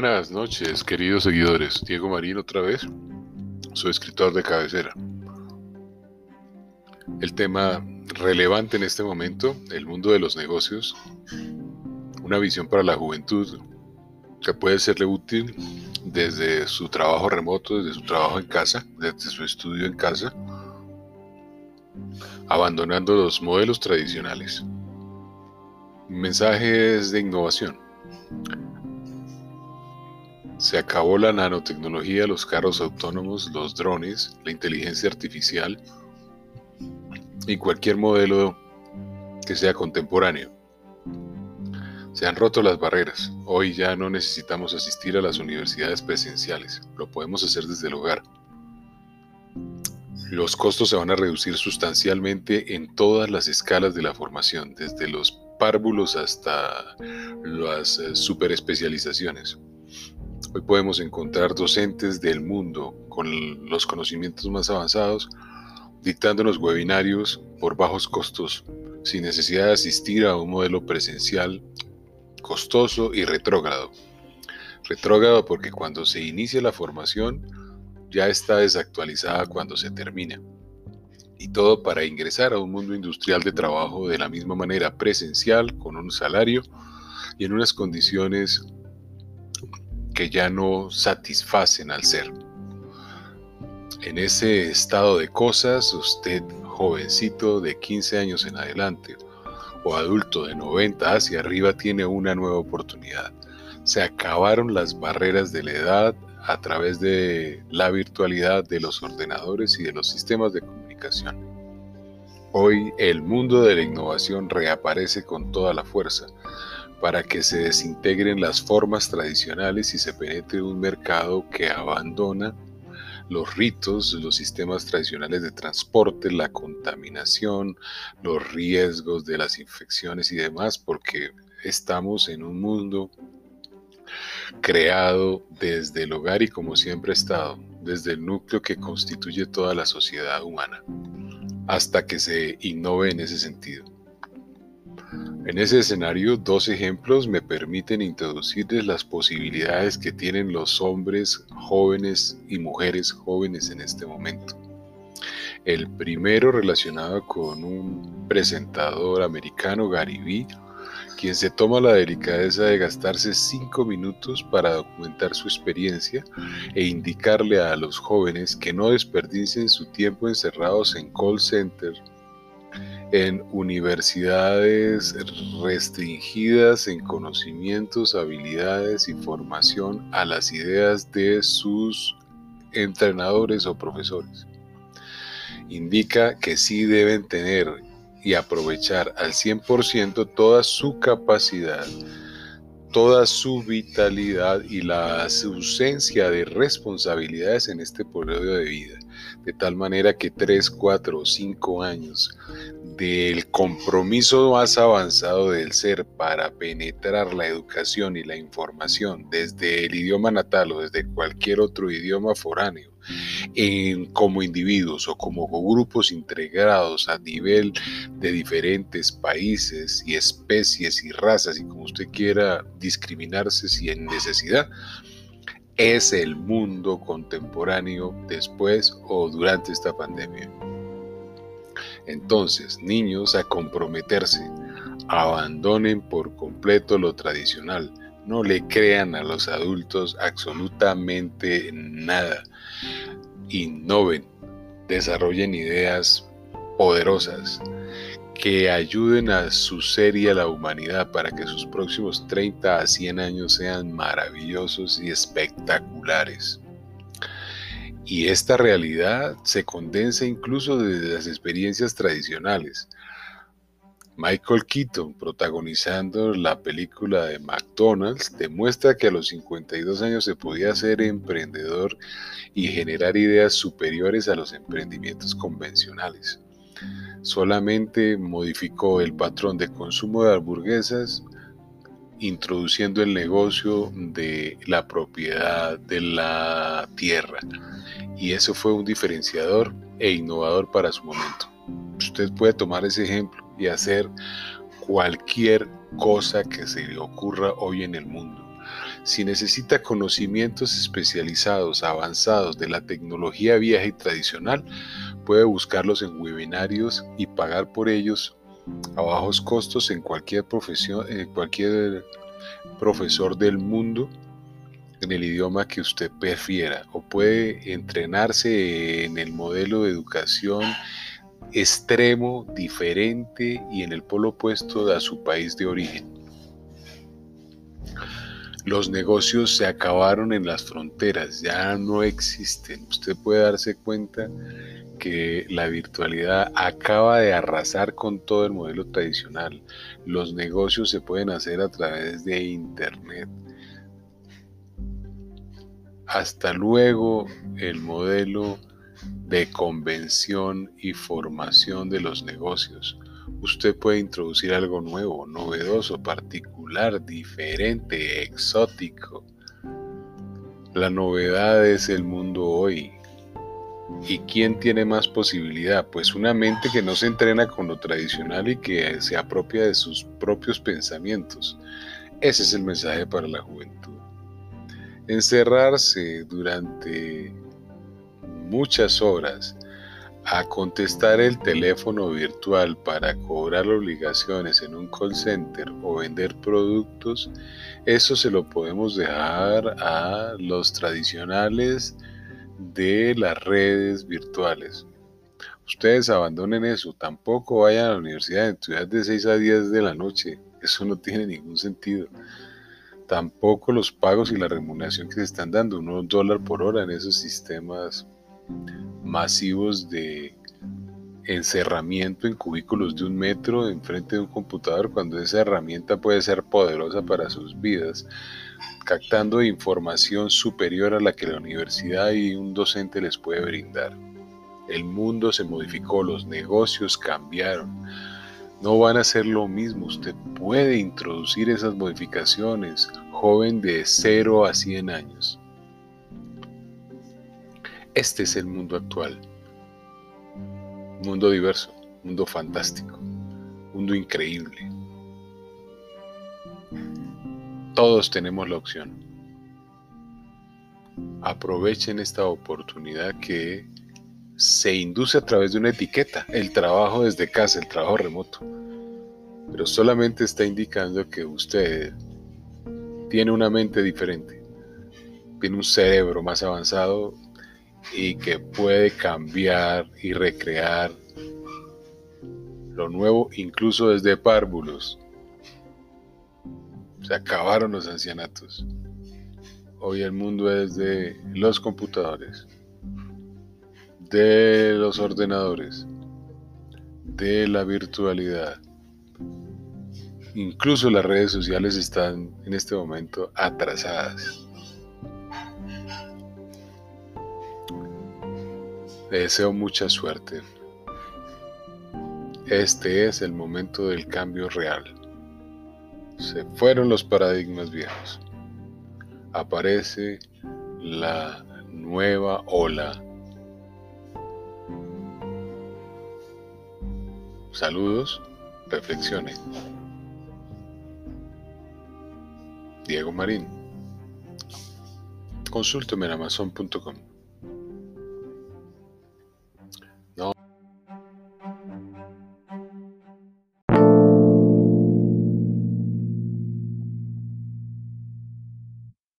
Buenas noches, queridos seguidores. Diego Marín otra vez. Soy escritor de cabecera. El tema relevante en este momento, el mundo de los negocios, una visión para la juventud que puede serle útil desde su trabajo remoto, desde su trabajo en casa, desde su estudio en casa, abandonando los modelos tradicionales. Mensajes de innovación. Se acabó la nanotecnología, los carros autónomos, los drones, la inteligencia artificial y cualquier modelo que sea contemporáneo. Se han roto las barreras. Hoy ya no necesitamos asistir a las universidades presenciales. Lo podemos hacer desde el hogar. Los costos se van a reducir sustancialmente en todas las escalas de la formación, desde los párvulos hasta las eh, superespecializaciones. Hoy podemos encontrar docentes del mundo con los conocimientos más avanzados dictándonos webinarios por bajos costos, sin necesidad de asistir a un modelo presencial costoso y retrógrado. Retrógrado porque cuando se inicia la formación ya está desactualizada cuando se termina. Y todo para ingresar a un mundo industrial de trabajo de la misma manera presencial, con un salario y en unas condiciones que ya no satisfacen al ser. En ese estado de cosas, usted, jovencito de 15 años en adelante, o adulto de 90 hacia arriba tiene una nueva oportunidad. Se acabaron las barreras de la edad a través de la virtualidad de los ordenadores y de los sistemas de comunicación. Hoy el mundo de la innovación reaparece con toda la fuerza para que se desintegren las formas tradicionales y se penetre un mercado que abandona los ritos, los sistemas tradicionales de transporte, la contaminación, los riesgos de las infecciones y demás, porque estamos en un mundo creado desde el hogar y como siempre ha estado, desde el núcleo que constituye toda la sociedad humana, hasta que se innove en ese sentido. En ese escenario, dos ejemplos me permiten introducirles las posibilidades que tienen los hombres jóvenes y mujeres jóvenes en este momento. El primero relacionado con un presentador americano, Gary Vee, quien se toma la delicadeza de gastarse cinco minutos para documentar su experiencia e indicarle a los jóvenes que no desperdicien su tiempo encerrados en call centers en universidades restringidas en conocimientos, habilidades y formación a las ideas de sus entrenadores o profesores. Indica que sí deben tener y aprovechar al 100% toda su capacidad, toda su vitalidad y la ausencia de responsabilidades en este periodo de vida de tal manera que 3, 4 o 5 años del compromiso más avanzado del ser para penetrar la educación y la información desde el idioma natal o desde cualquier otro idioma foráneo, en, como individuos o como grupos integrados a nivel de diferentes países y especies y razas y como usted quiera discriminarse si en necesidad, es el mundo contemporáneo después o durante esta pandemia. Entonces, niños a comprometerse, abandonen por completo lo tradicional, no le crean a los adultos absolutamente nada, innoven, desarrollen ideas poderosas, que ayuden a su ser y a la humanidad para que sus próximos 30 a 100 años sean maravillosos y espectaculares. Y esta realidad se condensa incluso desde las experiencias tradicionales. Michael Keaton, protagonizando la película de McDonald's, demuestra que a los 52 años se podía ser emprendedor y generar ideas superiores a los emprendimientos convencionales solamente modificó el patrón de consumo de hamburguesas introduciendo el negocio de la propiedad de la tierra. Y eso fue un diferenciador e innovador para su momento. Usted puede tomar ese ejemplo y hacer cualquier cosa que se le ocurra hoy en el mundo. Si necesita conocimientos especializados, avanzados de la tecnología vieja y tradicional, puede buscarlos en webinarios y pagar por ellos a bajos costos en cualquier profesión, en cualquier profesor del mundo en el idioma que usted prefiera o puede entrenarse en el modelo de educación extremo, diferente y en el polo opuesto a su país de origen. Los negocios se acabaron en las fronteras, ya no existen. Usted puede darse cuenta que la virtualidad acaba de arrasar con todo el modelo tradicional. Los negocios se pueden hacer a través de Internet. Hasta luego el modelo de convención y formación de los negocios. Usted puede introducir algo nuevo, novedoso, particular, diferente, exótico. La novedad es el mundo hoy. ¿Y quién tiene más posibilidad? Pues una mente que no se entrena con lo tradicional y que se apropia de sus propios pensamientos. Ese es el mensaje para la juventud. Encerrarse durante muchas horas a contestar el teléfono virtual para cobrar obligaciones en un call center o vender productos, eso se lo podemos dejar a los tradicionales de las redes virtuales. Ustedes abandonen eso, tampoco vayan a la universidad estudiar de 6 a 10 de la noche, eso no tiene ningún sentido. Tampoco los pagos y la remuneración que se están dando, unos dólares por hora en esos sistemas masivos de encerramiento en cubículos de un metro enfrente de un computador cuando esa herramienta puede ser poderosa para sus vidas, captando información superior a la que la universidad y un docente les puede brindar. El mundo se modificó, los negocios cambiaron. No van a ser lo mismo, usted puede introducir esas modificaciones, joven de 0 a 100 años. Este es el mundo actual. Mundo diverso, mundo fantástico, mundo increíble. Todos tenemos la opción. Aprovechen esta oportunidad que se induce a través de una etiqueta, el trabajo desde casa, el trabajo remoto. Pero solamente está indicando que usted tiene una mente diferente, tiene un cerebro más avanzado y que puede cambiar y recrear lo nuevo incluso desde párvulos. Se acabaron los ancianatos. Hoy el mundo es de los computadores, de los ordenadores, de la virtualidad. Incluso las redes sociales están en este momento atrasadas. Deseo mucha suerte. Este es el momento del cambio real. Se fueron los paradigmas viejos. Aparece la nueva ola. Saludos, reflexione. Diego Marín. Consúlteme en amazon.com.